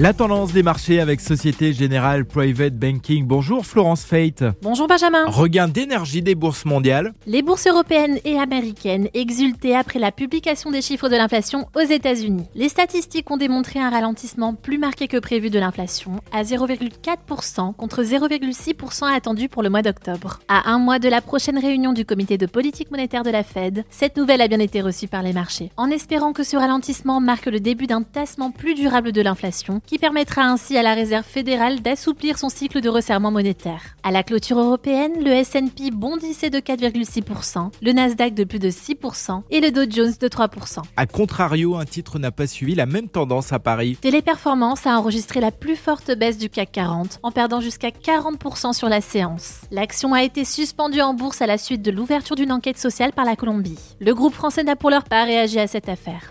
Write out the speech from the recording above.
La tendance des marchés avec Société Générale Private Banking. Bonjour Florence Fate. Bonjour Benjamin. Regain d'énergie des bourses mondiales. Les bourses européennes et américaines exultaient après la publication des chiffres de l'inflation aux États-Unis. Les statistiques ont démontré un ralentissement plus marqué que prévu de l'inflation, à 0,4% contre 0,6% attendu pour le mois d'octobre. À un mois de la prochaine réunion du comité de politique monétaire de la Fed, cette nouvelle a bien été reçue par les marchés. En espérant que ce ralentissement marque le début d'un tassement plus durable de l'inflation, qui permettra ainsi à la Réserve fédérale d'assouplir son cycle de resserrement monétaire. À la clôture européenne, le S&P bondissait de 4,6%, le Nasdaq de plus de 6% et le Dow Jones de 3%. A contrario, un titre n'a pas suivi la même tendance à Paris. Téléperformance a enregistré la plus forte baisse du CAC 40, en perdant jusqu'à 40% sur la séance. L'action a été suspendue en bourse à la suite de l'ouverture d'une enquête sociale par la Colombie. Le groupe français n'a pour leur part réagi à cette affaire.